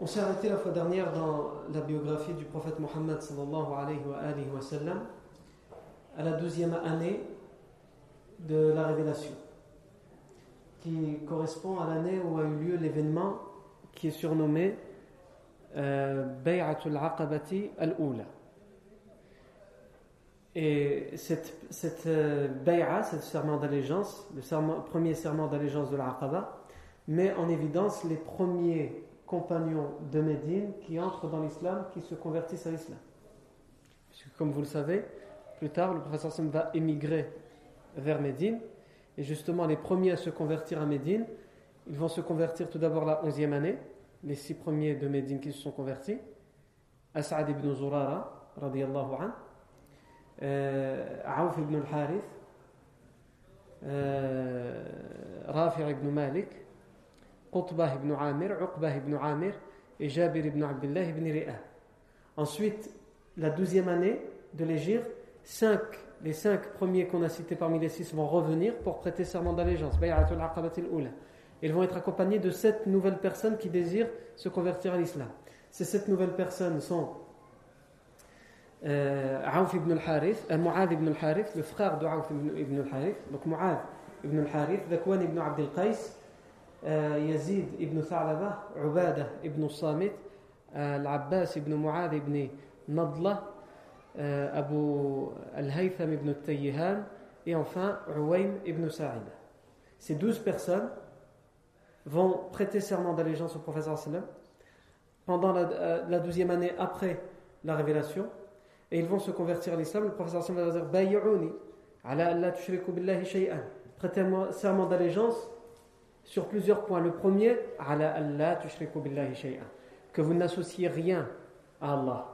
On s'est arrêté la fois dernière dans la biographie du prophète Mohammed alayhi wa, alayhi wa sallam, à la douzième année de la révélation, qui correspond à l'année où a eu lieu l'événement qui est surnommé euh, Bay'atul Aqabati al-Oula. Et cette, cette euh, bay'a, ce serment d'allégeance, le premier serment d'allégeance de l'Aqaba, met en évidence les premiers compagnons de Médine qui entrent dans l'islam, qui se convertissent à l'islam. Puisque comme vous le savez, plus tard, le professeur Sam va émigrer vers Médine, et justement les premiers à se convertir à Médine, ils vont se convertir tout d'abord la onzième année, les six premiers de Médine qui se sont convertis, As'ad ibn Zurara, radiyallahu anhu, euh, Aouf ibn al-Harith, euh, ibn Malik, Qutbah ibn Amir, Uqbah ibn Amir et Jabir ibn Abdullah ibn Ri'a. Ensuite, la douzième année de l'Égir, cinq, les cinq premiers qu'on a cités parmi les six vont revenir pour prêter serment d'allégeance. Ils vont être accompagnés de sept nouvelles personnes qui désirent se convertir à l'islam. Ces sept nouvelles personnes sont euh, Aouf ibn al-Harith, euh, ibn al-Harith, le frère de Aouf ibn al-Harith, donc Mu'ad ibn al-Harith, Zakwan ibn Abd al-Qais, يزيد ابن ثعلبة عبادة ابن الصامت العباس ابن معاذ ابن نضلة أبو الهيثم ابن التيهان et enfin Uwaym ibn Sa'ida. Ces douze personnes vont prêter serment d'allégeance au professeur sallam pendant la, la douzième année après la révélation et ils vont se convertir à l'islam. Le professeur sallam va dire Bay'uni ala alla tushriku billahi shay'an. Prêtez-moi serment d'allégeance sur plusieurs points. Le premier, que vous n'associez rien à Allah,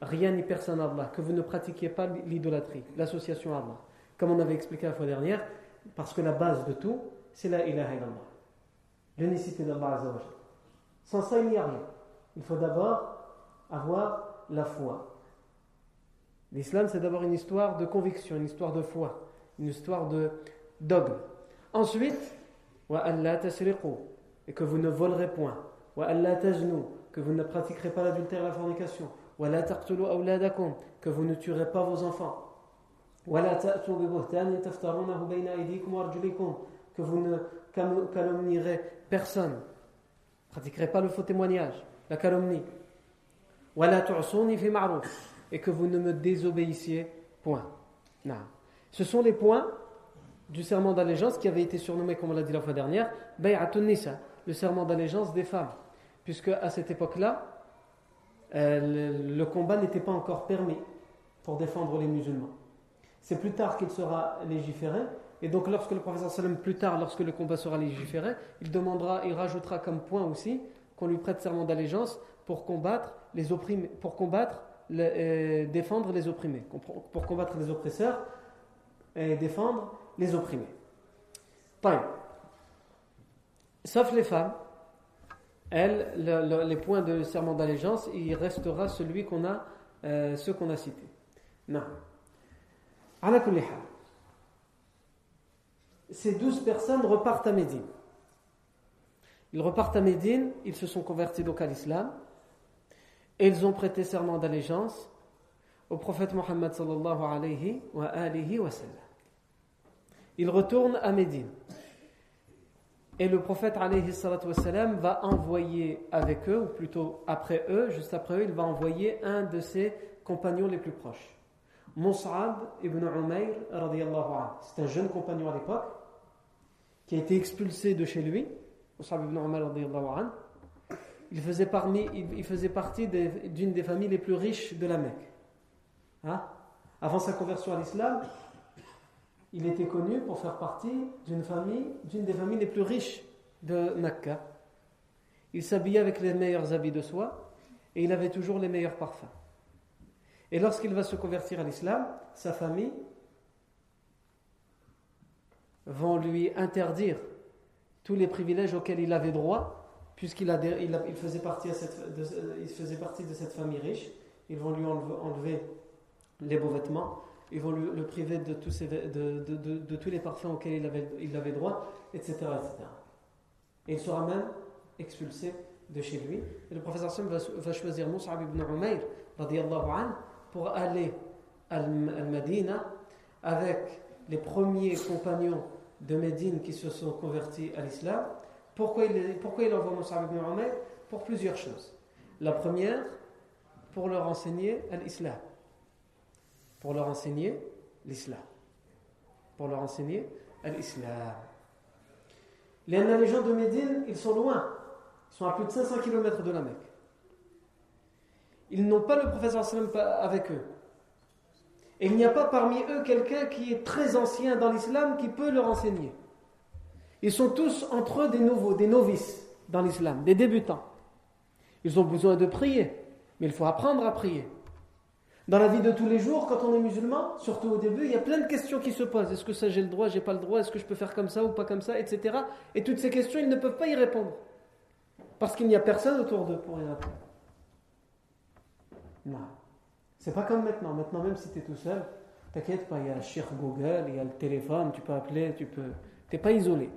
rien ni personne à Allah, que vous ne pratiquiez pas l'idolâtrie, l'association à Allah. Comme on avait expliqué la fois dernière, parce que la base de tout, c'est la ilaha illallah, l'unicité d'Allah Sans ça, il n'y a rien. Il faut d'abord avoir la foi. L'islam, c'est d'abord une histoire de conviction, une histoire de foi, une histoire de dogme. Ensuite, et que vous ne volerez point. Que vous ne pratiquerez pas l'adultère et la fornication. Que vous ne tuerez pas vos enfants. Que vous ne calomnierez personne. Pratiquerez pas le faux témoignage la calomnie. Et que vous ne me désobéissiez point. Ce sont les points du serment d'allégeance qui avait été surnommé, comme on l'a dit la fois dernière, Bay'atun Nisa, le serment d'allégeance des femmes. Puisque à cette époque-là, euh, le, combat n'était pas encore permis pour défendre les musulmans. C'est plus tard qu'il sera légiféré. Et donc, lorsque le professeur sallam, plus tard, lorsque le combat sera légiféré, il demandera, il rajoutera comme point aussi qu'on lui prête serment d'allégeance pour combattre les opprimés, pour combattre, euh, défendre les opprimés, pour combattre les oppresseurs et défendre les opprimés. Sauf les femmes, elles, les points de serment d'allégeance, il restera celui qu'on a, euh, ceux qu'on a cités. Non. ces douze personnes repartent à Médine. Ils repartent à Médine, ils se sont convertis donc à l'islam, et ils ont prêté serment d'allégeance au prophète Mohammed sallallahu alayhi wa alihi wa sallam. Ils retournent à Médine. Et le prophète alayhi va envoyer avec eux, ou plutôt après eux, juste après eux, il va envoyer un de ses compagnons les plus proches. Mus'ab ibn Umayr C'est un jeune compagnon à l'époque qui a été expulsé de chez lui. Mus'ab ibn Umayr il faisait, il faisait partie d'une des familles les plus riches de la Mecque. Hein? Avant sa conversion à l'islam, il était connu pour faire partie d'une famille, d'une des familles les plus riches de Mecca. Il s'habillait avec les meilleurs habits de soie et il avait toujours les meilleurs parfums. Et lorsqu'il va se convertir à l'islam, sa famille vont lui interdire tous les privilèges auxquels il avait droit, puisqu'il faisait partie de cette famille riche. Ils vont lui enlever, les beaux vêtements, ils vont le priver de tous, les parfums auxquels il avait, droit, etc., etc. Et il sera même expulsé de chez lui. Et le professeur Sam va, va choisir Mus'ab ibn Umayr, anhu, pour aller à Al-Madina avec les premiers compagnons de Médine qui se sont convertis à l'islam. Pourquoi il, envoie Moussa ibn Umayr? Pour plusieurs choses. La première, pour leur enseigner l'islam. Pour leur enseigner l'islam. Pour leur enseigner l'islam. Les gens de Médine, ils sont loin. Ils sont à plus de 500 km de la Mecque ils n'ont pas le professeur avec eux. Et il n'y a pas parmi eux quelqu'un qui est très ancien dans l'islam qui peut leur enseigner. Ils sont tous entre eux des nouveaux, des novices dans l'islam, des débutants. Ils ont besoin de prier, mais il faut apprendre à prier. Dans la vie de tous les jours, quand on est musulman, surtout au début, il y a plein de questions qui se posent. Est-ce que ça j'ai le droit, j'ai pas le droit, est-ce que je peux faire comme ça ou pas comme ça, etc. Et toutes ces questions, ils ne peuvent pas y répondre. Parce qu'il n'y a personne autour d'eux pour y répondre. Non. C'est pas comme maintenant. Maintenant, même si tu es tout seul, t'inquiète pas, il y a Cheikh Google, il y a le téléphone, tu peux appeler, tu peux. Tu pas isolé.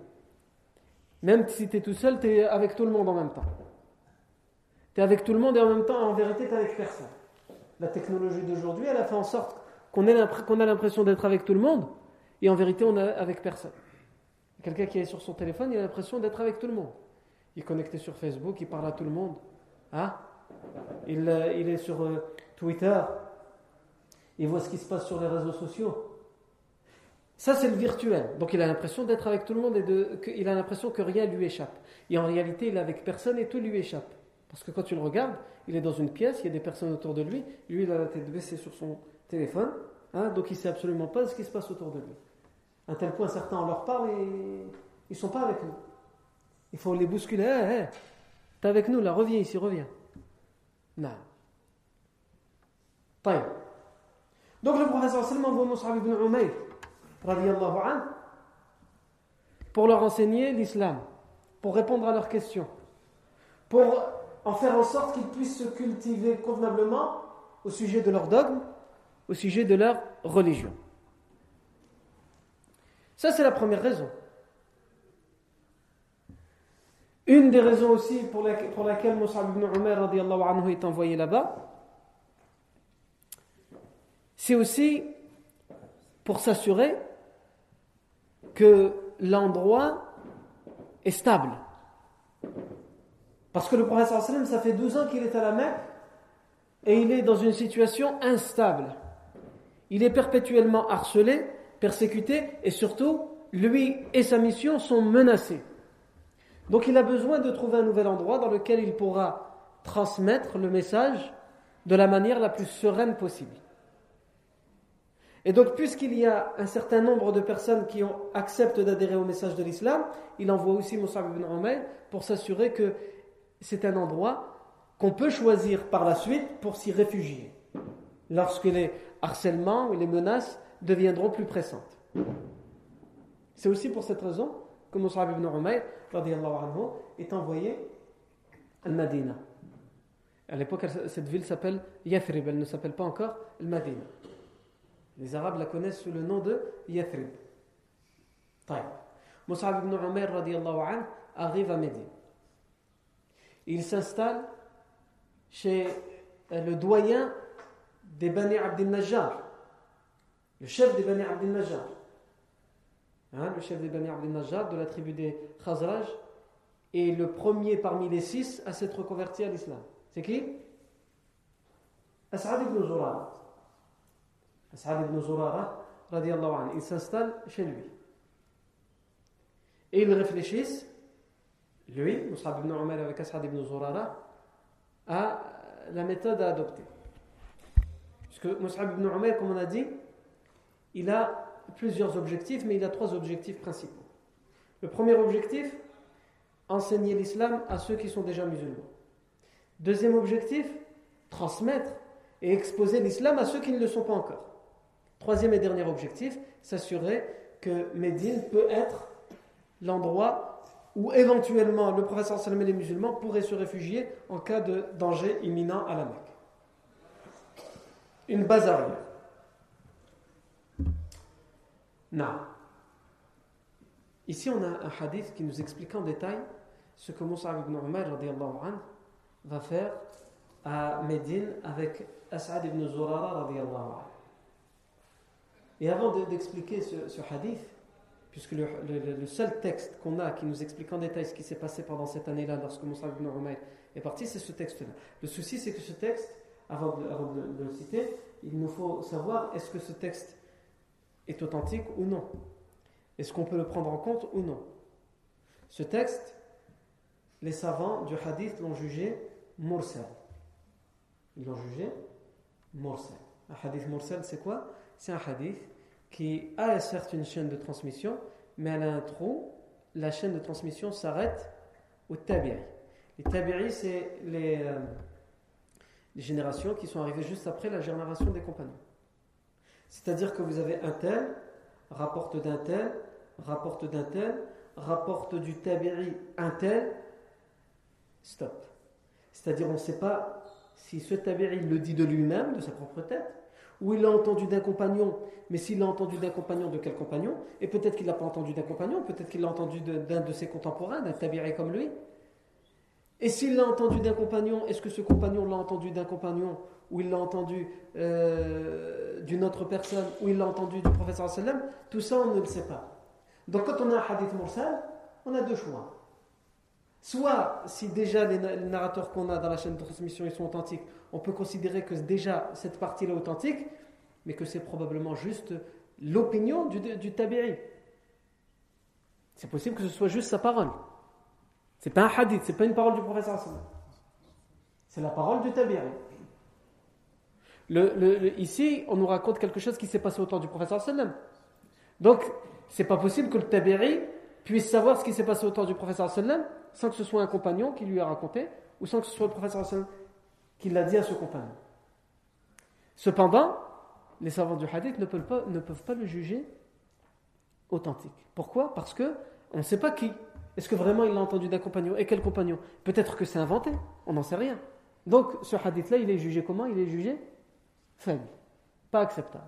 Même si tu es tout seul, tu es avec tout le monde en même temps. Tu es avec tout le monde et en même temps, en vérité, tu avec personne. La technologie d'aujourd'hui, elle a fait en sorte qu'on a l'impression d'être avec tout le monde et en vérité, on est avec personne. Quelqu'un qui est sur son téléphone, il a l'impression d'être avec tout le monde. Il est connecté sur Facebook, il parle à tout le monde. Hein? Il, euh, il est sur euh, Twitter, il voit ce qui se passe sur les réseaux sociaux. Ça, c'est le virtuel. Donc, il a l'impression d'être avec tout le monde et de, il a l'impression que rien lui échappe. Et en réalité, il est avec personne et tout lui échappe. Parce que quand tu le regardes, il est dans une pièce, il y a des personnes autour de lui, lui, il a la tête baissée sur son téléphone, hein, donc il ne sait absolument pas ce qui se passe autour de lui. À tel point, certains, on leur parle et ils ne sont pas avec nous. Il faut les bousculer. T'es avec nous, là, reviens ici, reviens. Non. Donc le professeur Salman envoie Mus'ab ibn Umayr pour leur enseigner l'islam, pour répondre à leurs questions, pour en faire en sorte qu'ils puissent se cultiver convenablement au sujet de leur dogme, au sujet de leur religion. Ça, c'est la première raison. Une des raisons aussi pour, laquelle Moussa ibn Umar anhu est envoyé là-bas, c'est aussi pour s'assurer que l'endroit est stable. Parce que le prophète sallam, ça fait 12 ans qu'il est à la Mecque et il est dans une situation instable. Il est perpétuellement harcelé, persécuté et surtout, lui et sa mission sont menacés. Donc il a besoin de trouver un nouvel endroit dans lequel il pourra transmettre le message de la manière la plus sereine possible. Et donc, puisqu'il y a un certain nombre de personnes qui acceptent d'adhérer au message de l'islam, il envoie aussi Moussa ibn Umayr pour s'assurer que c'est un endroit qu'on peut choisir par la suite pour s'y réfugier, lorsque les harcèlements et les menaces deviendront plus pressantes. C'est aussi pour cette raison que Moussa ibn Umayr est envoyé à Madina. À l'époque, cette ville s'appelle Yathrib, elle ne s'appelle pas encore Al-Madina. Les Arabes la connaissent sous le nom de Yathrib. Mus'ab ibn Umair arrive à Médine. Il s'installe chez euh, le doyen des Bani Abdel Najjar, le chef des Bani Abdel Najjar. Hein, le chef des Bani Abdel Najjar de la tribu des Khazraj est le premier parmi les six à s'être converti à l'islam. C'est qui? As'ad ibn Zurara. As'ad ibn Zurara, il s'installe chez lui. Et ils réfléchissent, lui, Mus'ab ibn Umar avec As'ad ibn Zurara, à la méthode à adopter. Puisque Mus'ab ibn Umar, comme on a dit, il a plusieurs objectifs, mais il a trois objectifs principaux. Le premier objectif, enseigner l'islam à ceux qui sont déjà musulmans. Deuxième objectif, transmettre et exposer l'islam à ceux qui ne le sont pas encore. Troisième et dernier objectif, s'assurer que Médine peut être l'endroit où éventuellement le professeur sallam et les musulmans pourraient se réfugier en cas de danger imminent à la Mecque. Une base arrière. Non. Ici, on a un hadith qui nous explique en détail ce que Moussa ibn Umar va faire à Médine avec As'ad ibn Zurara. Et avant d'expliquer ce, hadith, puisque le, seul texte qu'on a qui nous explique en détail ce qui s'est passé pendant cette année-là lorsque Moussa ibn Umar est parti, c'est ce texte-là. Le souci, c'est que ce texte, avant de le citer, il nous faut savoir est-ce que ce texte est authentique ou non Est-ce qu'on peut le prendre en compte ou non Ce texte, les savants du hadith l'ont jugé mursal. Ils l'ont jugé mursal. Un hadith mursal, c'est quoi? C'est un hadith qui a certes une chaîne de transmission, mais elle a un trou. La chaîne de transmission s'arrête au tabi'i. Les tabi'i, c'est les, euh, les générations qui sont arrivées juste après la génération des compagnons. C'est-à-dire que vous avez un tel, rapporte d'un tel, rapporte d'un tel, rapporte du tabi'i un tel, stop. C'est-à-dire on ne sait pas si ce tabi'i le dit de lui-même, de sa propre tête, ou il l'a entendu d'un compagnon, mais s'il l'a entendu d'un compagnon, de quel compagnon? Et peut-être qu'il l'a pas entendu d'un compagnon, peut-être qu'il l'a entendu d'un de, ses contemporains, d'un tabi'i comme lui. Et s'il l'a entendu d'un compagnon, est-ce que ce compagnon l'a entendu d'un compagnon? Ou il l'a entendu euh, d'une autre personne, ou il l'a entendu du professeur sallam, tout ça on ne le sait pas. Donc quand on a un hadith mursal, on a deux choix. Soit, si déjà les narrateurs qu'on a dans la chaîne de transmission ils sont authentiques, on peut considérer que déjà cette partie-là est authentique, mais que c'est probablement juste l'opinion du, du tabi'i. C'est possible que ce soit juste sa parole. C'est pas un hadith, c'est pas une parole du professeur C'est la parole du tabi'i ici, on nous raconte quelque chose qui s'est passé au temps du professeur sallam. Donc, c'est pas possible que le tabiri puisse savoir ce qui s'est passé au temps du professeur sallam sans que ce soit un compagnon qui lui a raconté ou sans que ce soit le professeur qui l'a dit à ce compagnon. Cependant, les savants du hadith ne peuvent pas, le juger authentique. Pourquoi? Parce que on ne sait pas qui. Est-ce que vraiment il l'a entendu d'un compagnon? Et quel compagnon? Peut-être que c'est inventé, on n'en sait rien. Donc ce hadith-là, il est jugé comment? Il est jugé faible, pas acceptable.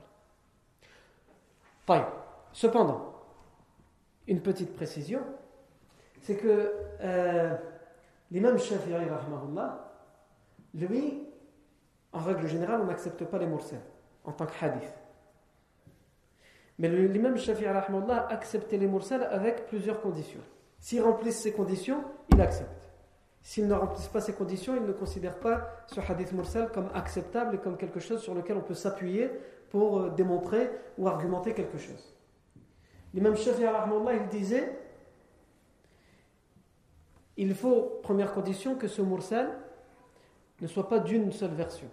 Cependant, une petite précision, c'est que euh, l'imam Shafi'i, lui, en règle générale, on n'accepte pas les mursal en tant que hadith. Mais l'imam Shafi'i a accepté les mursal avec plusieurs conditions. S'il remplissent ces conditions, il accepte. S'ils ne remplissent pas ces conditions, ils ne considèrent pas ce hadith mursal comme acceptable et comme quelque chose sur lequel on peut s'appuyer pour euh, démontrer ou argumenter quelque chose. L'imam Shafi'i il disait il faut, première condition, que ce mursal ne soit pas d'une seule version.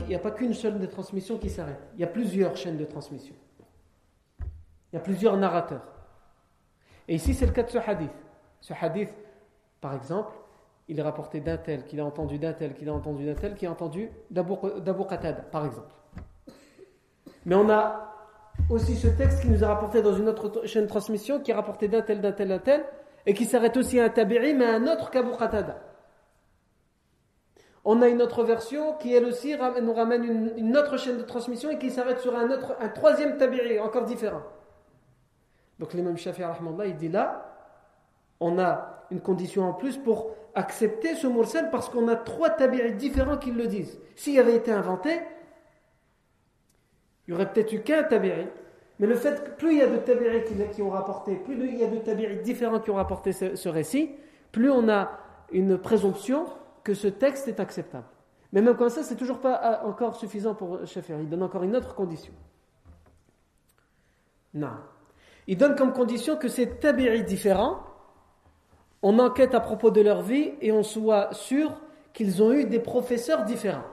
Il n'y a pas qu'une seule des transmissions qui s'arrête. Il y a plusieurs chaînes de transmission. Il y a plusieurs narrateurs. Et ici, c'est le cas de ce hadith. Ce hadith, par exemple, il est rapporté d'un tel, qu'il a entendu d'un tel, qu'il a entendu d'un tel, qui a entendu d'Abu Qatada, par exemple. Mais on a aussi ce texte qui nous a rapporté dans une autre chaîne de transmission, qui est rapporté d'un tel, d'un tel, d'un tel, et qui s'arrête aussi à un tabi'i, mais à un autre qu'Abu Qatada. On a une autre version qui, elle aussi, nous ramène une, autre chaîne de transmission et qui s'arrête sur un, troisième tabi'i, encore différent. Donc l'imam Shafi'i, il dit là, on a une condition en plus pour accepter ce mursal parce qu'on a trois tabi'i différents qui le disent. S'il avait été inventé, il y aurait peut-être eu qu'un tabi'i. Mais le fait que plus il y a de tabi'i qui, ont rapporté, plus il y a de tabi'i différents qui ont rapporté ce, récit, plus on a une présomption que ce texte est acceptable. Mais même comme ça, c'est toujours pas euh, encore suffisant pour Shafi'i. Il donne encore une autre condition. Non. Il donne comme condition que ces tabi'i différents, on enquête à propos de leur vie et on soit sûr qu'ils ont eu des professeurs différents.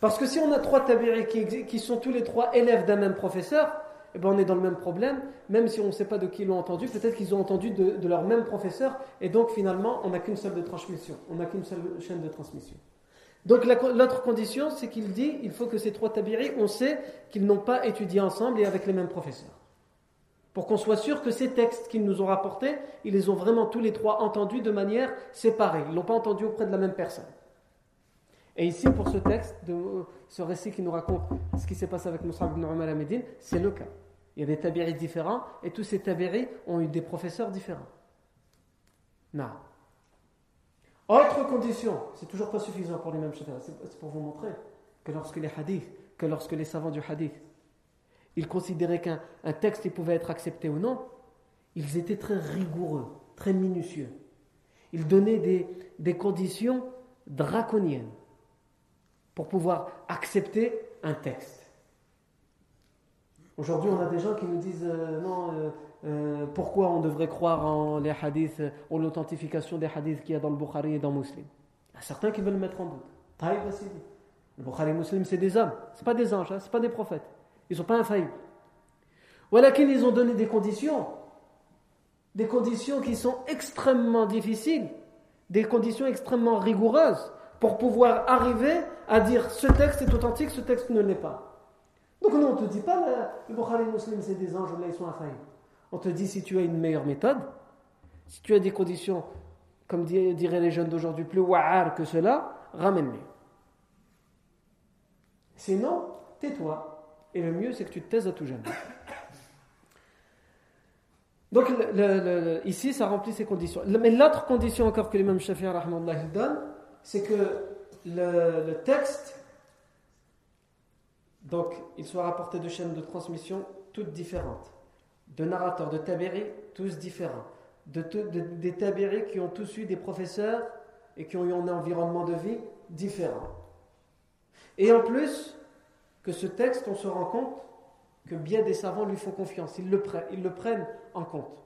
Parce que si on a trois tabi'i qui, sont tous les trois élèves d'un même professeur, eh ben on est dans le même problème, même si on ne sait pas de qui ils l'ont entendu, peut-être qu'ils ont entendu de, leur même professeur, et donc finalement on n'a qu'une seule de transmission, on n'a qu'une seule chaîne de transmission. Donc l'autre condition, c'est qu'il dit, il faut que ces trois tabi'i, on sait qu'ils n'ont pas étudié ensemble et avec les mêmes professeurs pour qu'on soit sûr que ces textes qu'ils nous ont rapportés, ils les ont vraiment tous les trois entendus de manière séparée. Ils ne l'ont pas entendu auprès de la même personne. Et ici, pour ce texte, ce récit qui nous raconte ce qui s'est passé avec Moussa ibn Umar à Médine, c'est le cas. Il y a des tabiris différents et tous ces tabiris ont eu des professeurs différents. Non. Autre condition, c'est toujours pas suffisant pour les mêmes choses, c'est pour vous montrer que lorsque les hadiths, que lorsque les savants du hadith ils considéraient qu'un texte pouvait être accepté ou non, ils étaient très rigoureux, très minutieux. Ils donnaient des conditions draconiennes pour pouvoir accepter un texte. Aujourd'hui, on a des gens qui nous disent euh, non, euh, euh, pourquoi on devrait croire en les hadiths, en l'authentification des hadiths qu'il y a dans le Bukhari et dans Muslim? Il y a certains qui veulent le mettre en doute. Le Bukhari et Muslim, c'est des hommes, ce pas des anges, hein, ce pas des prophètes. Ils ne sont pas infaillibles. Voilà qu'ils ont donné des conditions, des conditions qui sont extrêmement difficiles, des conditions extrêmement rigoureuses pour pouvoir arriver à dire ce texte est authentique, ce texte ne l'est pas. Donc non, on ne te dit pas le Bukhari Muslim c'est des anges, là ils sont infaillibles. On te dit si tu as une meilleure méthode, si tu as des conditions, comme diraient les jeunes d'aujourd'hui, plus wa'ar que cela, ramène-les. Sinon, tais-toi. Et le mieux, c'est que tu te taises à tout jamais. Donc, ici, ça remplit ces conditions. Mais l'autre condition encore que l'imam Shafi'i donne, c'est que le, texte, donc, il soit rapporté de chaînes de transmission toutes différentes, de narrateurs, de tabéri, tous différents, de, des tabéri qui ont tous eu des professeurs et qui ont eu un environnement de vie différent. Et en plus, que ce texte, on se rend compte que bien des savants lui font confiance, ils le, prennent, ils le prennent en compte.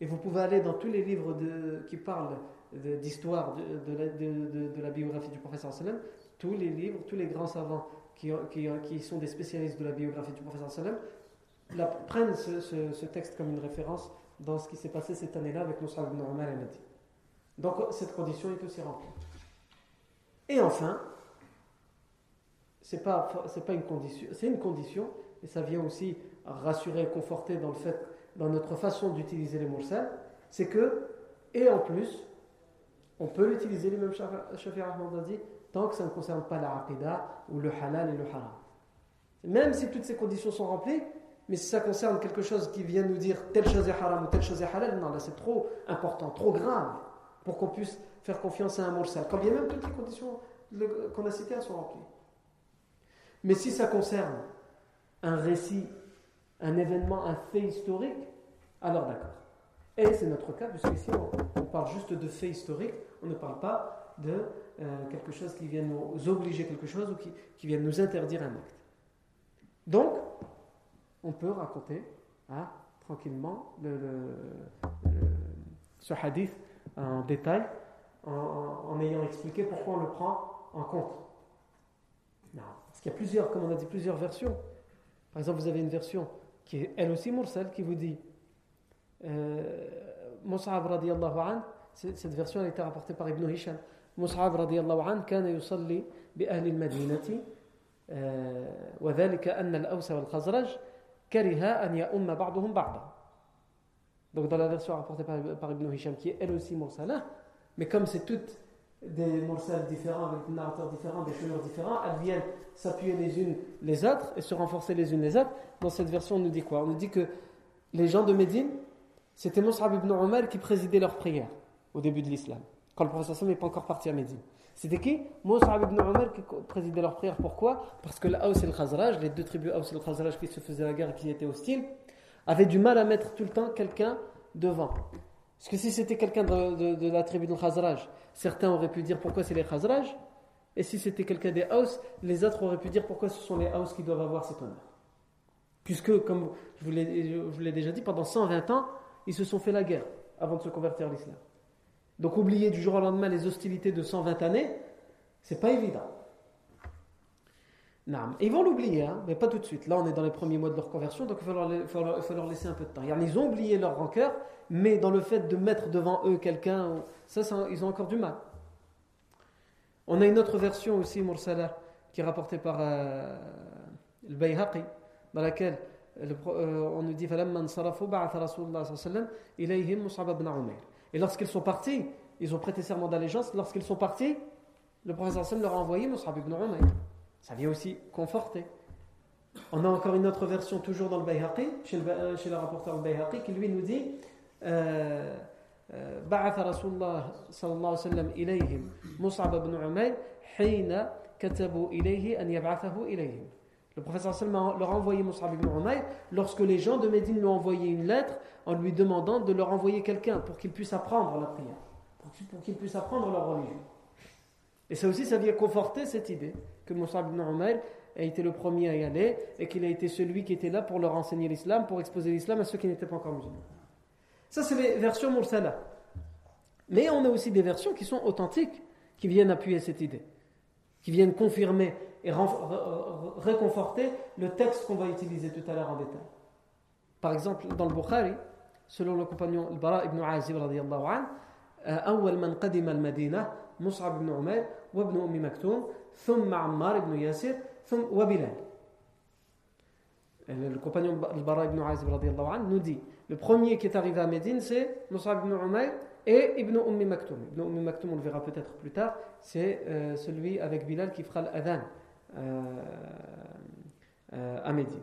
Et vous pouvez aller dans tous les livres de, qui parlent d'histoire de, la biographie du professeur sallam, tous les livres, tous les grands savants qui, sont des spécialistes de la biographie du professeur sallam, prennent ce, texte comme une référence dans ce qui s'est passé cette année-là avec Moussa ibn Omar et Donc cette condition est aussi remplie. Et enfin, c'est pas une condition, c'est une condition et ça vient aussi rassurer et conforter dans dans notre façon d'utiliser les mursal, c'est que et en plus on peut l'utiliser les mêmes Shafi dit tant que ça ne concerne pas la aqidah ou le halal et le haram. Même si toutes ces conditions sont remplies, mais si ça concerne quelque chose qui vient nous dire telle chose est haram ou telle chose est halal, non, là c'est trop important, trop grave pour qu'on puisse faire confiance à un mursal. Quand bien même toutes les conditions qu'on a citées sont remplies. Mais si ça concerne un récit, un événement, un fait historique, alors d'accord. Et c'est notre cas, puisqu'ici on, on, parle juste de faits historiques, on ne parle pas de euh, quelque chose qui vient nous obliger quelque chose ou qui, qui vient nous interdire un acte. Donc, on peut raconter hein, tranquillement le, ce hadith en détail en, ayant expliqué pourquoi on le prend en compte. Non. Il y a plusieurs, comme on a dit, plusieurs versions. Par exemple, vous avez une version qui est elle aussi mursal, qui vous dit euh, radiallahu an, cette version a été rapportée par Ibn Hisham. Mus'ab radiallahu an, كان يصلي بأهل المدينة وذلك أن الأوس والخزرج كره أن يؤم بعضهم بعضا. Donc dans la version rapportée par, par Ibn Hisham, qui est elle aussi mursala, mais comme c'est toute des mursals différents, avec des narrateurs différents, des chemins différents, elles viennent s'appuyer les unes les autres et se renforcer les unes les autres. Dans cette version, on nous dit quoi On nous dit que les gens de Médine, c'était Mus'ab ibn Omar qui présidait leurs prières au début de l'islam, quand le prophète n'est pas encore parti à Médine. C'était qui? Mus'ab ibn Omar qui présidait leurs prières. Pourquoi? Parce que l'Aus et le Khazraj, les deux tribus Aous et le Khazraj qui se faisaient la guerre et qui étaient hostiles, avaient du mal à mettre tout le temps quelqu'un devant. Parce que si c'était quelqu'un de, la tribu de Khazraj, certains auraient pu dire pourquoi c'est les Khazraj, et si c'était quelqu'un des Haus, les autres auraient pu dire pourquoi ce sont les Haus qui doivent avoir cet honneur. Puisque, comme je vous l'ai déjà dit, pendant 120 ans, ils se sont fait la guerre avant de se convertir à l'islam. Donc oublier du jour au lendemain les hostilités de 120 années, c'est pas évident. ils vont l'oublier, hein, mais pas tout de suite. Là, on est dans les premiers mois de leur conversion, donc il faut leur, laisser un peu de temps. Ils ont oublié leur rancœur, mais dans le fait de mettre devant eux quelqu'un, ça, ils ont encore du mal. On a une autre version aussi, Mursala, qui est rapportée par euh, le Bayhaqi, dans laquelle euh, on nous dit Et lorsqu'ils sont partis, ils ont prêté serment d'allégeance. Lorsqu'ils sont partis, le prophète leur a envoyé Mus'ab ibn Umayr. Ça vient aussi conforter. On a encore une autre version, toujours dans le Bayhaqi, chez le, euh, chez le rapporteur Bayhaqi, qui lui nous dit. بعث رسول الله صلى الله عليه وسلم إليهم مصعب بن عمير حين كتبوا إليه أن يبعثه إليهم le professeur sallam leur a envoyé Mus'ab ibn Umayr lorsque les gens de Médine lui ont envoyé une lettre en lui demandant de leur envoyer quelqu'un pour qu'ils puissent apprendre la prière, pour qu'ils puissent apprendre leur religion. Et ça aussi, ça vient conforter cette idée que Mus'ab ibn Umayr a été le premier à y aller et qu'il a été celui qui était là pour leur enseigner l'islam, pour exposer l'islam à ceux qui n'étaient pas encore musulmans. Ça, c'est les versions mursala. Mais on a aussi des versions qui sont authentiques, qui viennent appuyer cette idée, qui viennent confirmer et réconforter le texte qu'on va utiliser tout à l'heure en détail. Par exemple, dans le Bukhari, selon le compagnon Al-Bara ibn Azib radiallahu anhu, أول من قدم المدينة مصعب بن عمير وابن أم مكتوم ثم عمار بن ياسر ثم وبلال le compagnon Al-Bara ibn Azib nous dit le premier qui est arrivé à Médine c'est Mus'ab ibn Umayr et Ibn Ummi Maktoum. Ibn Ummi Maktoum, on le verra peut-être plus tard, c'est euh, celui avec Bilal qui fera l'adhan euh, euh, à Médine.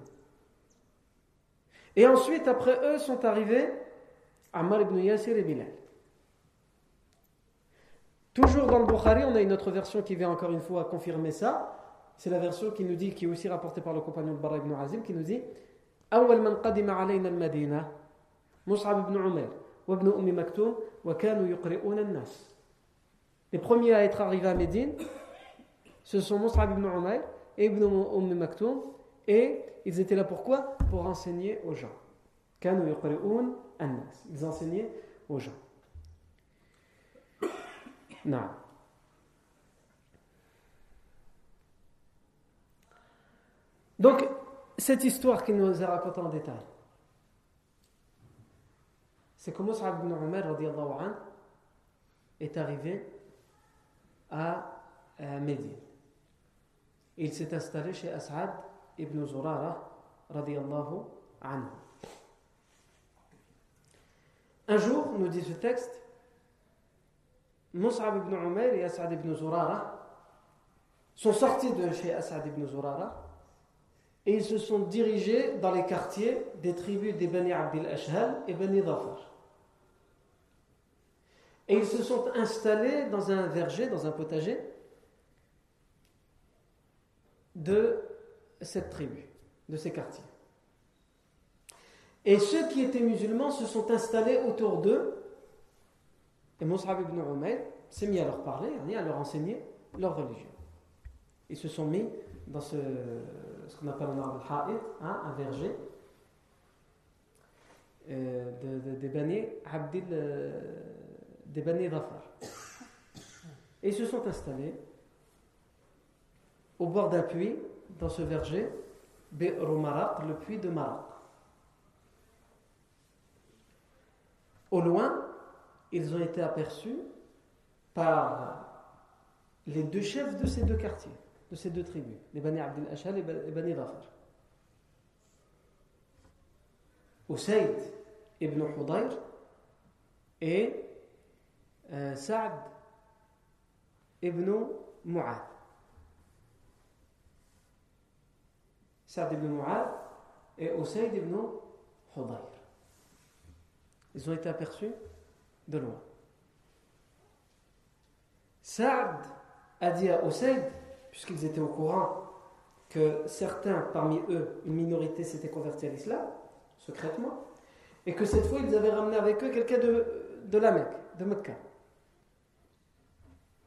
Et ensuite, après eux, sont arrivés Ammar ibn Yasir et Bilal. Toujours dans le Bukhari, on a une autre version qui vient encore une fois confirmer ça. C'est la version qui nous dit, qui est aussi rapportée par le compagnon de Bara ibn Azim, qui nous dit أول من قدم علينا المدينة مصعب بن عمير وابن أم مكتوم وكانوا يقرؤون الناس Les premiers à être arrivés à Médine, ce sont Moussab ibn Umayr et Ibn Umm Maktoum, et ils étaient là pourquoi? Pour enseigner aux gens. Ils enseignaient aux gens. Non. Donc, cette histoire qu'il nous a racontée en détail, c'est que Moussa ibn Umar est arrivé à euh, Médine. Il s'est installé chez As'ad ibn Zurara radiallahu anhu. Un jour, nous dit ce texte, Mus'ab ibn Umar et As'ad ibn Zurara sont sortis de chez As'ad ibn Zurara et ils se sont dirigés dans les quartiers des tribus des Bani Abdil Ashhal et Bani Dhafar. Et ils se sont installés dans un verger, dans un potager de cette tribu, de ces quartiers. Et ceux qui étaient musulmans se sont installés autour d'eux. Et Mus'ab ibn Umayr s'est mis à leur parler, à leur enseigner leur religion. Ils se sont mis dans ce, ce qu'on appelle en arabe ha'id, hein, un verger, euh, de, des Bani Abdil, euh, des Bani Dhafar. Et ils se sont installés au bord d'un puits, dans ce verger, le puits de Maraq. Au loin, ils ont été aperçus par les deux chefs de ces deux quartiers de ces deux tribus, les Bani Abdel Ashal et Bani Dhafar. Usayd ibn Hudayr et euh, Saad ibn Mu'ad. Saad ibn Mu'ad et Usayd ibn Hudayr. ils ont été aperçus de loin. Saad a dit à Oseid, puisqu'ils étaient au courant que certains parmi eux, une minorité, s'étaient convertis à l'islam, secrètement, et que cette fois ils avaient ramené avec eux quelqu'un de, de la Mecque, de Mecca.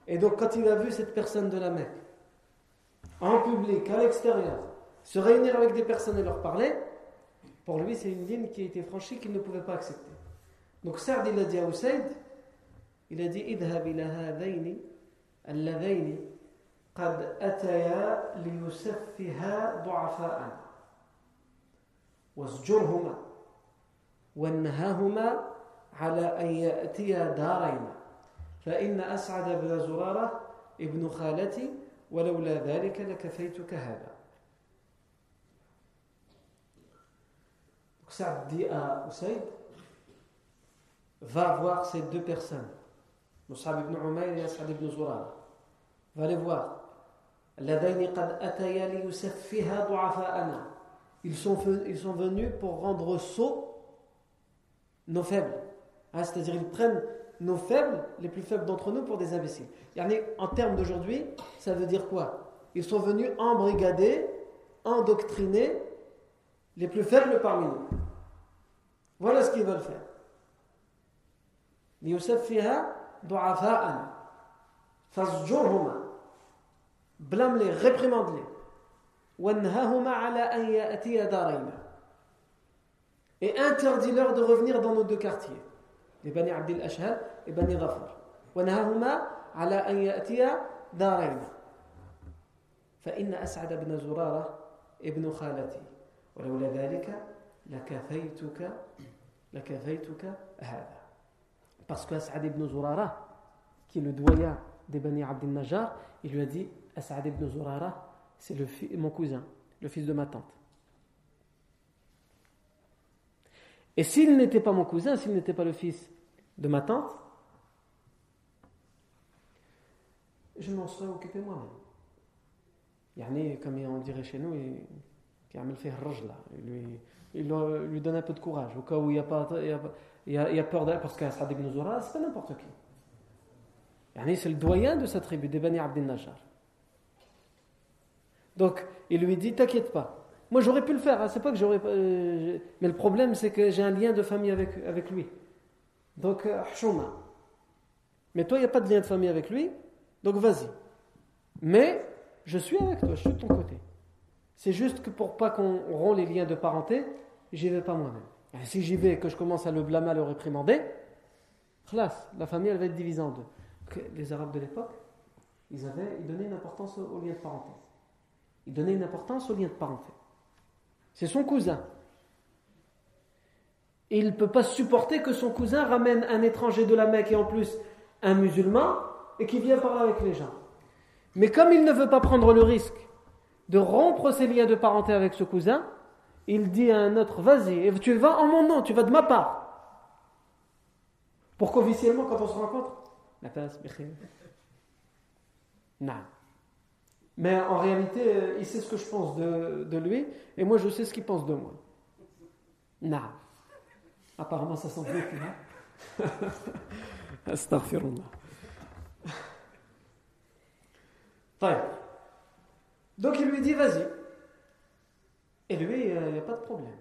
Et donc quand il a vu cette personne de la Mecque, en public, à l'extérieur, se réunir avec des personnes et leur parler, pour lui c'est une ligne qui a été franchie qu'il ne pouvait pas accepter. Donc Saad il a dit à Usaid, il a dit idhab ila hadaini alladhaini qad ataya liyusaffiha du'afa'an wasjurhuma وانهاهما على أن يأتيا دارين فإن أسعد بن زرارة ابن خالتي ولولا ذلك لكفيتك هذا Saad dit à Usaid va voir ces deux personnes Mus'ab ibn Umayr et As'ad ibn va les voir ils sont, ils sont venus pour rendre sot nos faibles. Hein, c'est-à-dire ils prennent nos faibles, les plus faibles d'entre nous, pour des imbéciles. En termes d'aujourd'hui, ça veut dire quoi? Ils sont venus embrigader, endoctriner les plus faibles parmi nous. ولا اسكيب الفعل. ليسفه ضعفاءنا فازجرهما. بلام لي غيبريموند لي ونهاهما على أن يأتيا دارينا et interdis-leur de revenir dans nos deux quartiers. Les Bani Abd al-Ashhal et Bani Ghafar ونهاهما على أن يأتيا دارينا فإن أسعد بن زرارة ابن خالتي. ولولا ذلك لكفيتك لكفيتك هذا parce que As'ad ibn Zurara qui est le doyen des Bani Abdel Najjar il lui a dit As'ad ibn Zurara c'est mon cousin le fils de ma tante Et s'il n'était pas mon cousin, s'il n'était pas le fils de ma tante, je m'en serais occupé moi-même. Yani, comme on dirait chez nous, il, lui, il lui donne un peu de courage au cas où il y a, pas, il y a, il y a peur d'elle, parce qu'Asad ibn Zura, c'est n'importe qui. C'est le doyen de sa tribu, des Bani Abdel Najjar. Donc, il lui dit T'inquiète pas, moi, j'aurais pu le faire, hein. c'est pas que j'aurais euh, mais le problème, c'est que j'ai un lien de famille avec, avec lui. Donc, euh, Mais toi, il n'y a pas de lien de famille avec lui, donc vas-y. Mais je suis avec toi, je suis de ton côté. C'est juste que pour pas qu'on rompt les liens de parenté, j'y vais pas moi-même. Si j'y vais et que je commence à le blâmer, à le réprimander, classe, la famille, elle va être divisée en deux. Les Arabes de l'époque, ils, avaient, ils donnaient une importance aux liens de parenté. Ils donnaient une importance aux liens de parenté. C'est son cousin. Il ne peut pas supporter que son cousin ramène un étranger de la Mecque et en plus un musulman et qui vient parler avec les gens. Mais comme il ne veut pas prendre le risque de rompre ses liens de parenté avec ce cousin, il dit à un autre, vas-y, tu vas en mon nom, tu vas de ma part. Pour qu'officiellement, quand on se rencontre, non. Mais en réalité, euh, il sait ce que je pense de, lui, et moi je sais ce qu'il pense de moi. Non. Apparemment, ça s'en plus, Astaghfirullah. Donc il lui dit, vas-y. Et lui, il n'y a pas de problème.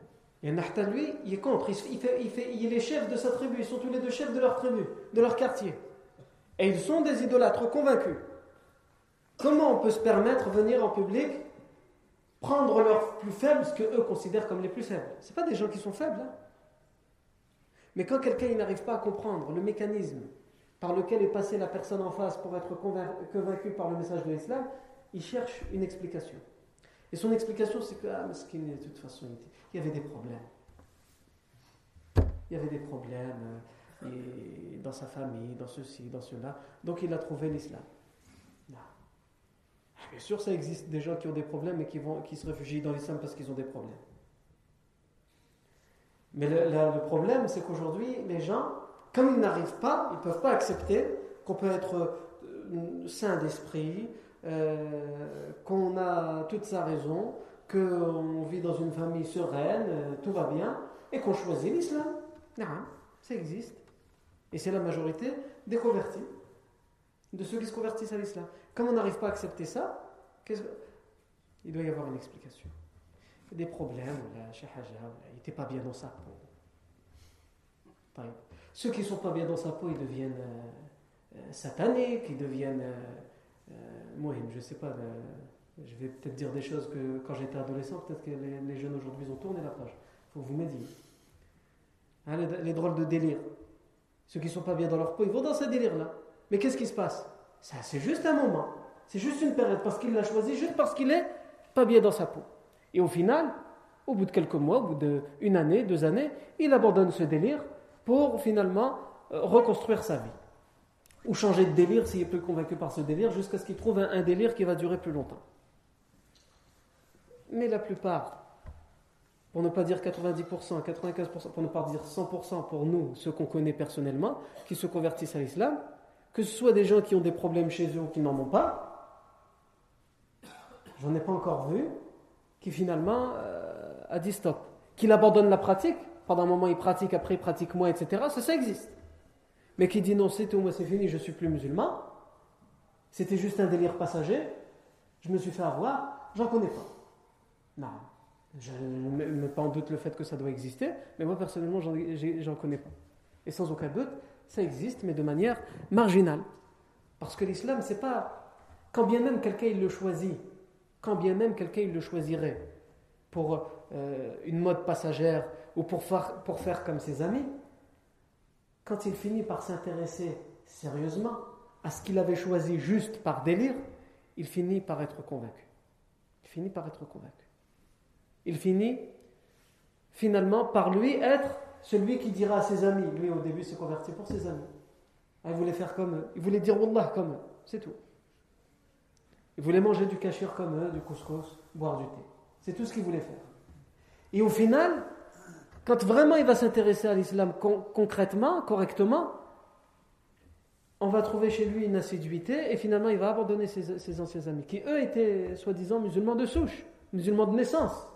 Et Nahta, lui, il est contre. Il, fait, il, fait, il est chef de sa tribu. Ils sont tous les deux chefs de leur tribu, de leur quartier. Et ils sont des idolâtres convaincus. Comment on peut se permettre de venir en public prendre leurs plus faibles, ce qu'eux considèrent comme les plus faibles? Ce pas des gens qui sont faibles. Hein. Mais quand quelqu'un n'arrive pas à comprendre le mécanisme par lequel est passée la personne en face pour être convaincu par le message de l'islam, il cherche une explication. Et son explication, c'est que, ah, de toute façon, il y avait des problèmes. Il y avait des problèmes euh, dans sa famille, dans ceci, dans cela. Donc il a trouvé l'islam. Bien sûr, ça existe des gens qui ont des problèmes et qui, vont, qui se réfugient dans l'islam parce qu'ils ont des problèmes. Mais le, problème, c'est qu'aujourd'hui, les gens, comme ils n'arrivent pas, ils ne peuvent pas accepter qu'on peut être euh, saint d'esprit, euh, qu'on a toute sa raison, qu'on vit dans une famille sereine, euh, tout va bien, et qu'on choisit l'islam. Ça existe. Et c'est la majorité des convertis, de ceux qui se convertissent à l'islam. Comme on n'arrive pas à accepter ça, il doit y avoir une explication. Il y a des problèmes, il n'était pas bien dans sa peau. Ceux qui ne sont pas bien dans sa peau, ils deviennent euh, euh, sataniques, ils deviennent. Euh, moi, je ne sais pas, je vais peut-être dire des choses que quand j'étais adolescent, peut-être que les, jeunes aujourd'hui ont tourné la page. Faut vous m'aidiez. Hein, les, drôles de délire. Ceux qui sont pas bien dans leur peau, ils vont dans ce délire-là. Mais qu'est-ce qui se passe? Ça, c'est juste un moment. C'est juste une période parce qu'il l'a choisi, juste parce qu'il est pas bien dans sa peau. Et au final, au bout de quelques mois, au bout d'une année, deux années, il abandonne ce délire pour finalement euh, reconstruire sa vie. Ou changer de délire s'il est plus convaincu par ce délire, jusqu'à ce qu'il trouve un, délire qui va durer plus longtemps. Mais la plupart, pour ne pas dire 90%, 95%, pour ne pas dire 100% pour nous, ceux qu'on connaît personnellement, qui se convertissent à l'islam, que ce soit des gens qui ont des problèmes chez eux ou qui n'en ont pas, j'en ai pas encore vu, qui finalement euh, a dit stop, qu'il abandonne la pratique, pendant un moment il pratique, après il pratique moins, etc. Ça, ça existe. Mais qui dit non, c'est tout, moi c'est fini, je suis plus musulman, c'était juste un délire passager, je me suis fait avoir, j'en connais pas. Non, je ne mets pas en doute le fait que ça doit exister, mais moi personnellement, j'en connais pas. Et sans aucun doute, ça existe, mais de manière marginale. Parce que l'islam, c'est pas. Quand bien même quelqu'un il le choisit, quand bien même quelqu'un il le choisirait pour euh, une mode passagère ou pour faire, pour faire comme ses amis, quand il finit par s'intéresser sérieusement à ce qu'il avait choisi juste par délire, il finit par être convaincu. Il finit par être convaincu. Il finit finalement par lui être celui qui dira à ses amis, lui au début s'est converti pour ses amis. Ah, il voulait faire comme eux, il voulait dire Wallah comme eux, c'est tout. Il voulait manger du kashir comme eux, du couscous, boire du thé. C'est tout ce qu'il voulait faire. Et au final, quand vraiment il va s'intéresser à l'islam concrètement, correctement, on va trouver chez lui une assiduité et finalement il va abandonner ses, anciens amis, qui eux étaient soi-disant musulmans de souche, musulmans de naissance.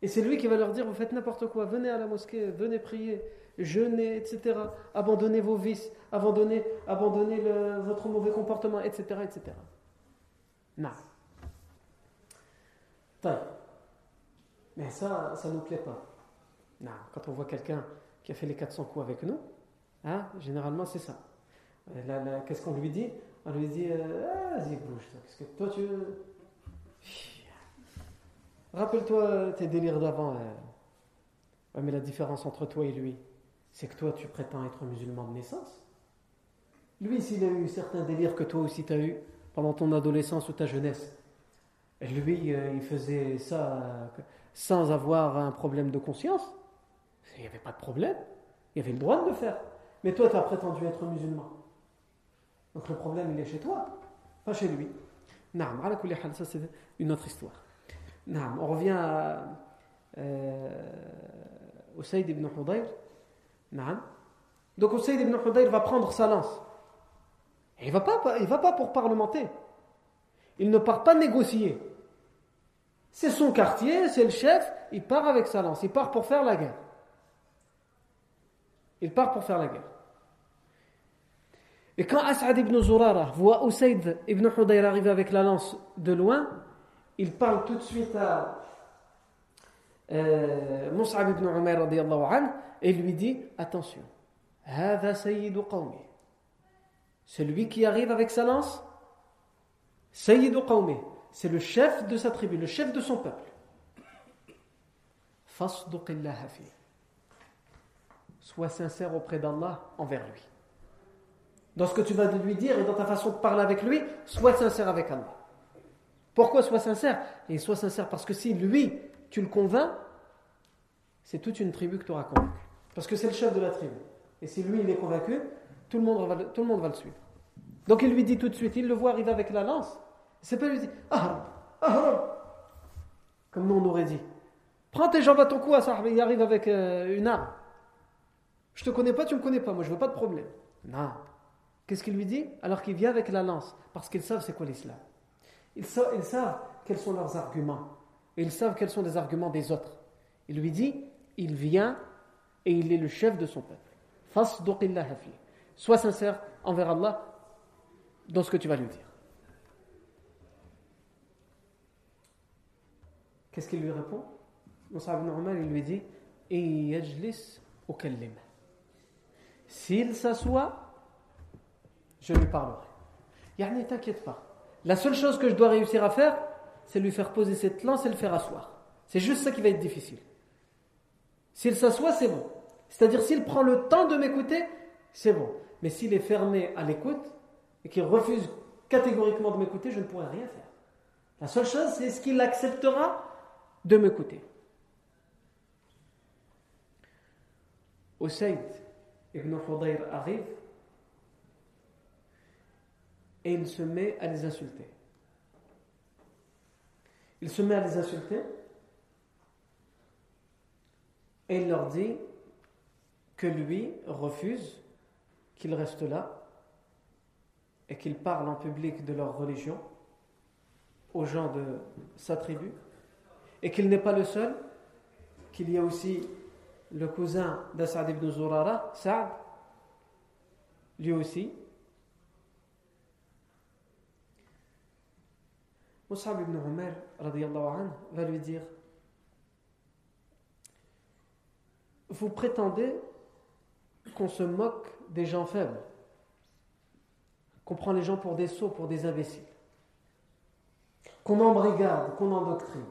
Et c'est lui qui va leur dire, vous faites n'importe quoi, venez à la mosquée, venez prier, jeûnez, etc. Abandonnez vos vices, abandonnez, abandonnez votre mauvais comportement, etc. etc. Non. Mais ça, ça ne nous plaît pas. Quand on voit quelqu'un qui a fait les 400 coups avec nous, hein, généralement c'est ça. Euh, qu'est-ce qu'on lui dit? On lui dit euh, ah, Vas-y, bouge. Qu'est-ce que toi tu Rappelle-toi tes délires d'avant. Euh. mais la différence entre toi et lui, c'est que toi tu prétends être musulman de naissance. Lui, s'il a eu certains délires que toi aussi tu as eu pendant ton adolescence ou ta jeunesse, lui, il faisait ça sans avoir un problème de conscience. Il n'y avait pas de problème. Il avait le droit de le faire. Mais toi, tu as prétendu être musulman. Donc le problème, il est chez toi, pas chez lui. Naam, ça c'est une autre histoire. Naam, on revient à euh, ibn Hudayr. Naam. Donc Usaid ibn Hudayr va prendre sa lance. il ne va, va pas pour parlementer. Il ne part pas négocier. C'est son quartier, c'est le chef, il part avec sa lance, il part pour faire la guerre. Il part pour faire la guerre. Et quand As'ad ibn Zurara voit Usaid ibn Hudayr arriver avec la lance de loin, il parle tout de suite à euh, Mus'ab ibn Umar et lui dit Attention, celui qui arrive avec sa lance, Sayyidu Qawmi, c'est le chef de sa tribu, le chef de son peuple. Sois sincère auprès d'Allah envers lui. Dans ce que tu vas lui dire et dans ta façon de parler avec lui, sois sincère avec Allah. Pourquoi sois sincère? Et sois sincère parce que si lui, tu le convaincs, c'est toute une tribu que tu auras convaincu. Parce que c'est le chef de la tribu. Et si lui, il est convaincu, tout le monde va, tout le, monde va le suivre. Donc il lui dit tout de suite, il le voit arriver avec la lance. C'est pas lui dire ah, ah, ah, comme nous on aurait dit. Prends tes jambes à ton cou, ça, il arrive avec euh, une arme. Je te connais pas, tu me connais pas, moi je veux pas de problème. Non. Qu'est-ce qu'il lui dit? Alors qu'il vient avec la lance, parce qu'ils savent c'est quoi l'islam. Ils, ils savent quels sont leurs arguments. Et ils savent quels sont les arguments des autres. Il lui dit, il vient et il est le chef de son peuple. Sois sincère envers Allah dans ce que tu vas lui dire. Qu'est-ce qu'il lui répond? Moussa ibn Omar, il lui dit S'il s'assoit, je lui parlerai. ne t'inquiète pas. La seule chose que je dois réussir à faire, c'est lui faire poser cette lance et le faire asseoir. C'est juste ça qui va être difficile. S'il s'assoit, c'est bon. C'est-à-dire, s'il prend le temps de m'écouter, c'est bon. Mais s'il est fermé à l'écoute et qu'il refuse catégoriquement de m'écouter, je ne pourrai rien faire. La seule chose, c'est ce qu'il acceptera de m'écouter. Ibn Khudayr arrive et il se met à les insulter. Il se met à les insulter et il leur dit que lui refuse qu'il reste là et qu'il parle en public de leur religion aux gens de sa tribu et qu'il n'est pas le seul, qu'il y a aussi le cousin d'Asad ibn Zurara, Saad, lui aussi. Mus'ab ibn Umar anhu, va lui dire Vous prétendez qu'on se moque des gens faibles, qu'on prend les gens pour des sots, pour des imbéciles, qu'on embrigade, qu'on endoctrine.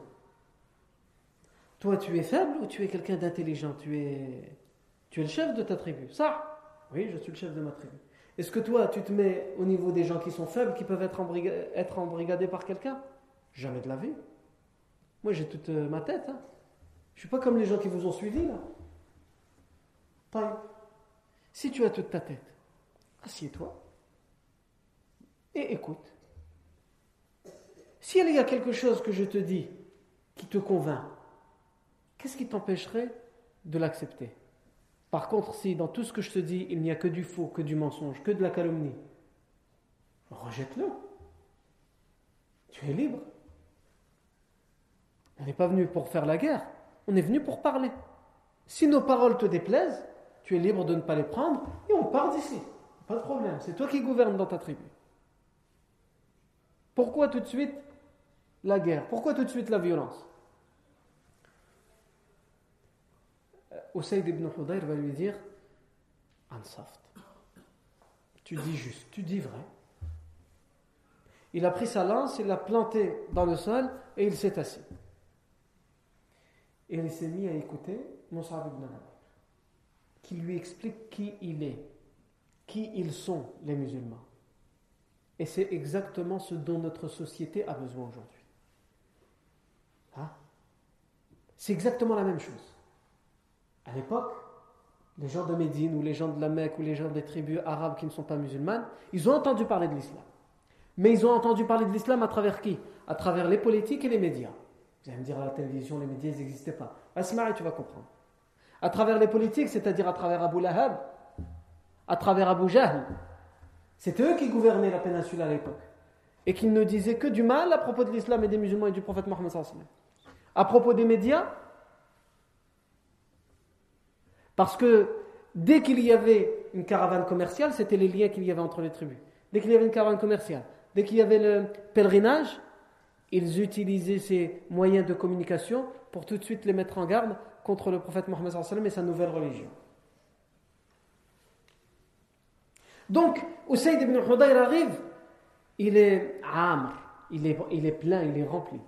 Toi, tu es faible ou tu es quelqu'un d'intelligent? Tu es, tu es le chef de ta tribu. Ça Oui, je suis le chef de ma tribu. Est-ce que toi, tu te mets au niveau des gens qui sont faibles, qui peuvent être, embrigadés par quelqu'un? Jamais de la vie. Moi, j'ai toute euh, ma tête. Hein. Je ne suis pas comme les gens qui vous ont suivi, là. Si tu as toute ta tête, assieds-toi et écoute. S'il y a quelque chose que je te dis qui te convainc, qu'est-ce qui t'empêcherait de l'accepter? Par contre, si dans tout ce que je te dis, il n'y a que du faux, que du mensonge, que de la calomnie, rejette-le. Tu es libre. On n'est pas venu pour faire la guerre, on est venu pour parler. Si nos paroles te déplaisent, tu es libre de ne pas les prendre et on part d'ici. Pas de problème, c'est toi qui gouvernes dans ta tribu. Pourquoi tout de suite la guerre? Pourquoi tout de suite la violence? Euh, ibn Hudayr va lui dire Ansaft. Tu dis juste, tu dis vrai. Il a pris sa lance, il l'a plantée dans le sol et il s'est assis. Et il s'est mis à écouter Moussa ibn qui lui explique qui il est, qui ils sont, les musulmans. Et c'est exactement ce dont notre société a besoin aujourd'hui. Hein? C'est exactement la même chose. À l'époque, les gens de Médine ou les gens de la Mecque ou les gens des tribus arabes qui ne sont pas musulmanes, ils ont entendu parler de l'islam. Mais ils ont entendu parler de l'islam à travers qui? À travers les politiques et les médias. Vous allez me dire à la télévision, les médias, n'existaient pas. Asma, tu vas comprendre à travers les politiques, c'est-à-dire à travers Abu Lahab, à travers Abu Jahl. C'était eux qui gouvernaient la péninsule à l'époque. Et qui ne disaient que du mal à propos de l'islam et des musulmans et du prophète Mohammed. À propos des médias, parce que dès qu'il y avait une caravane commerciale, c'était les liens qu'il y avait entre les tribus. Dès qu'il y avait une caravane commerciale, dès qu'il y avait le pèlerinage, ils utilisaient ces moyens de communication pour tout de suite les mettre en garde contre le prophète Mohammed et sa nouvelle religion. Donc, Usaid ibn Hudayr arrive, il est amr, il est, il est plein, il est rempli.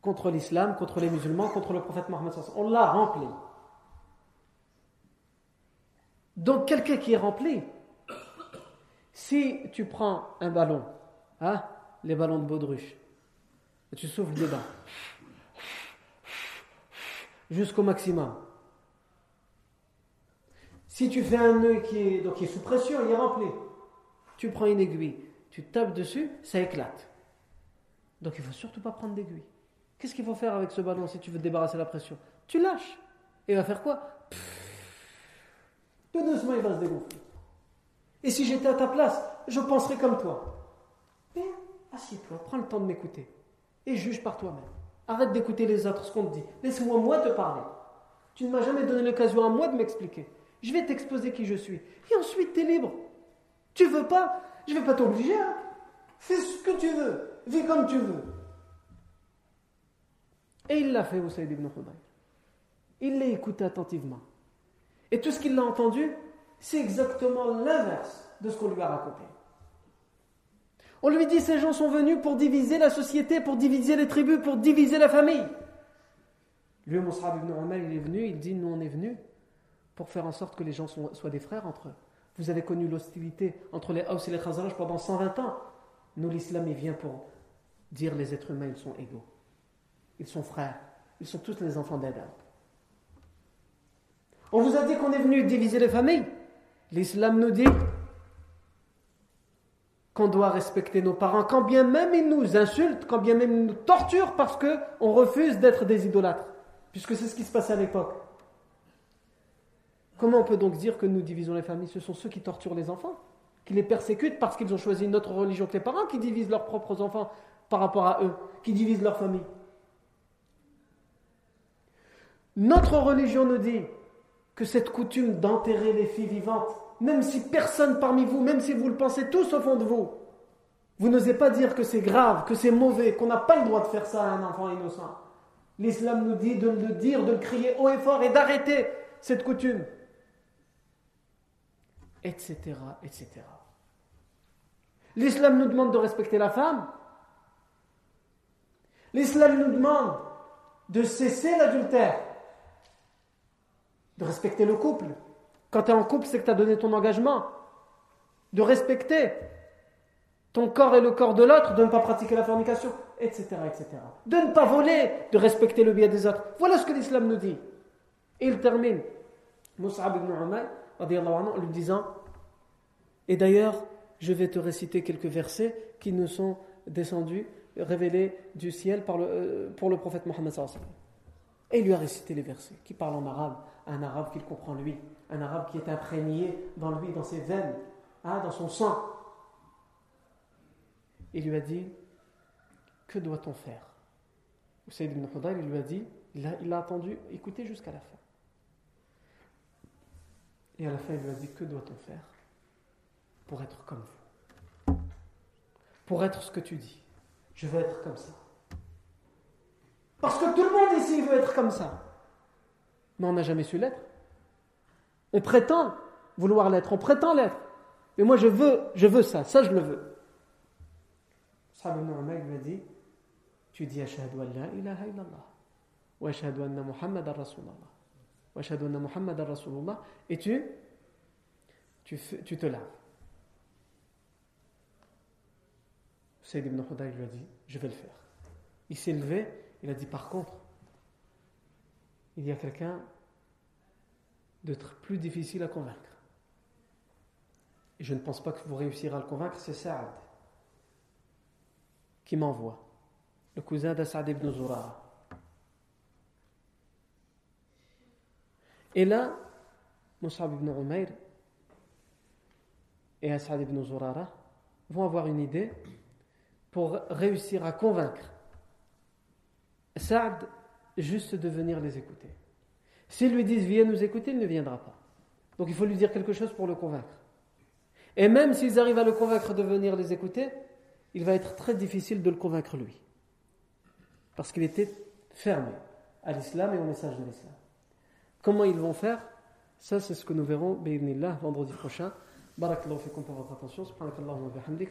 Contre l'islam, contre les musulmans, contre le prophète Mohammed On l'a rempli. Donc, quelqu'un qui est rempli, si tu prends un ballon, hein, les ballons de baudruche, et tu souffles dedans, jusqu'au maximum. Si tu fais un nœud qui est, donc qui est sous pression, il est rempli. Tu prends une aiguille, tu tapes dessus, ça éclate. Donc il ne faut surtout pas prendre d'aiguille. Qu'est-ce qu'il faut faire avec ce ballon si tu veux débarrasser la pression? Tu lâches. Et il va faire quoi? Tout doucement, il va se dégonfler. Et si j'étais à ta place, je penserais comme toi. Mais assieds-toi, prends le temps de m'écouter. Et juge par toi-même. Arrête d'écouter les autres, ce qu'on te dit. Laisse-moi moi te parler. Tu ne m'as jamais donné l'occasion à moi de m'expliquer. Je vais t'exposer qui je suis. Et ensuite, tu es libre. Tu veux pas Je vais pas t'obliger. Hein. Fais ce que tu veux. Vis comme tu veux. Et il l'a fait, Saïd ibn Khudayr. Il l'a écouté attentivement. Et tout ce qu'il a entendu, c'est exactement l'inverse de ce qu'on lui a raconté. On lui dit ces gens sont venus pour diviser la société, pour diviser les tribus, pour diviser la famille. Lui, Mus'ab ibn Umar, il est venu, il dit nous on est venus pour faire en sorte que les gens soient des frères entre eux. Vous avez connu l'hostilité entre les Haus et les Khazraj pendant 120 ans. Nous, l'islam, il vient pour dire les êtres humains, ils sont égaux. Ils sont frères. Ils sont tous les enfants d'Adam. On vous a dit qu'on est venu diviser les familles. L'islam nous dit qu'on doit respecter nos parents, quand bien même ils nous insultent, quand bien même ils nous torturent parce qu'on refuse d'être des idolâtres, puisque c'est ce qui se passait à l'époque. Comment on peut donc dire que nous divisons les familles? Ce sont ceux qui torturent les enfants, qui les persécutent parce qu'ils ont choisi une autre religion que les parents, qui divisent leurs propres enfants par rapport à eux, qui divisent leur famille. Notre religion nous dit que cette coutume d'enterrer les filles vivantes, même si personne parmi vous, même si vous le pensez tous au fond de vous, vous n'osez pas dire que c'est grave, que c'est mauvais, qu'on n'a pas le droit de faire ça à un enfant innocent. L'islam nous dit de le dire, de le crier haut et fort et d'arrêter cette coutume. Etc. etc. L'islam nous demande de respecter la femme. L'islam nous demande de cesser l'adultère de respecter le couple. Quand tu es en couple, c'est que tu as donné ton engagement. De respecter ton corps et le corps de l'autre, de ne pas pratiquer la fornication, etc., etc. De ne pas voler, de respecter le bien des autres. Voilà ce que l'islam nous dit. Et il termine, Mus'ab ibn Umar, en lui disant Et d'ailleurs, je vais te réciter quelques versets qui nous sont descendus, révélés du ciel par euh, pour le prophète Mohammed. Et il lui a récité les versets qui parlent en arabe un arabe qu'il comprend lui, un arabe qui est imprégné dans lui, dans ses veines, hein, dans son sang. Il lui a dit Que doit-on faire? Sayyid ibn il lui a dit il a, il a attendu, écoutez jusqu'à la fin. Et à la fin, il lui a dit Que doit-on faire pour être comme vous? Pour être ce que tu dis. Je veux être comme ça. Parce que tout le monde ici veut être comme ça mais on n'a jamais su l'être. On prétend vouloir l'être, on prétend l'être. Mais moi je veux, je veux ça, ça je le veux. Sahab ibn lui a dit Tu dis Ashhadu an la ilaha illallah, wa ashhadu anna Muhammadan Rasulullah, wa ashhadu anna Muhammadan Rasulullah, et tu, tu, tu te laves. Sayyid ibn Khuday lui a dit Je vais le faire. Il s'est levé, il a dit Par contre, il y a quelqu'un d'être plus difficile à convaincre. Et je ne pense pas que vous réussirez à le convaincre, c'est Saad qui m'envoie, le cousin d'Asad ibn Zurara. Et là, Mus'ab ibn Umayr et Asad ibn Zurara vont avoir une idée pour réussir à convaincre Saad juste de venir les écouter. S'ils lui disent viens nous écouter, il ne viendra pas. Donc il faut lui dire quelque chose pour le convaincre. Et même s'ils arrivent à le convaincre de venir les écouter, il va être très difficile de le convaincre lui. Parce qu'il était fermé à l'islam et au message de l'islam. Comment ils vont faire? Ça, c'est ce que nous verrons, vendredi prochain. Barakallahu fikum pour votre attention. Subhanakallahu wa bihamdik.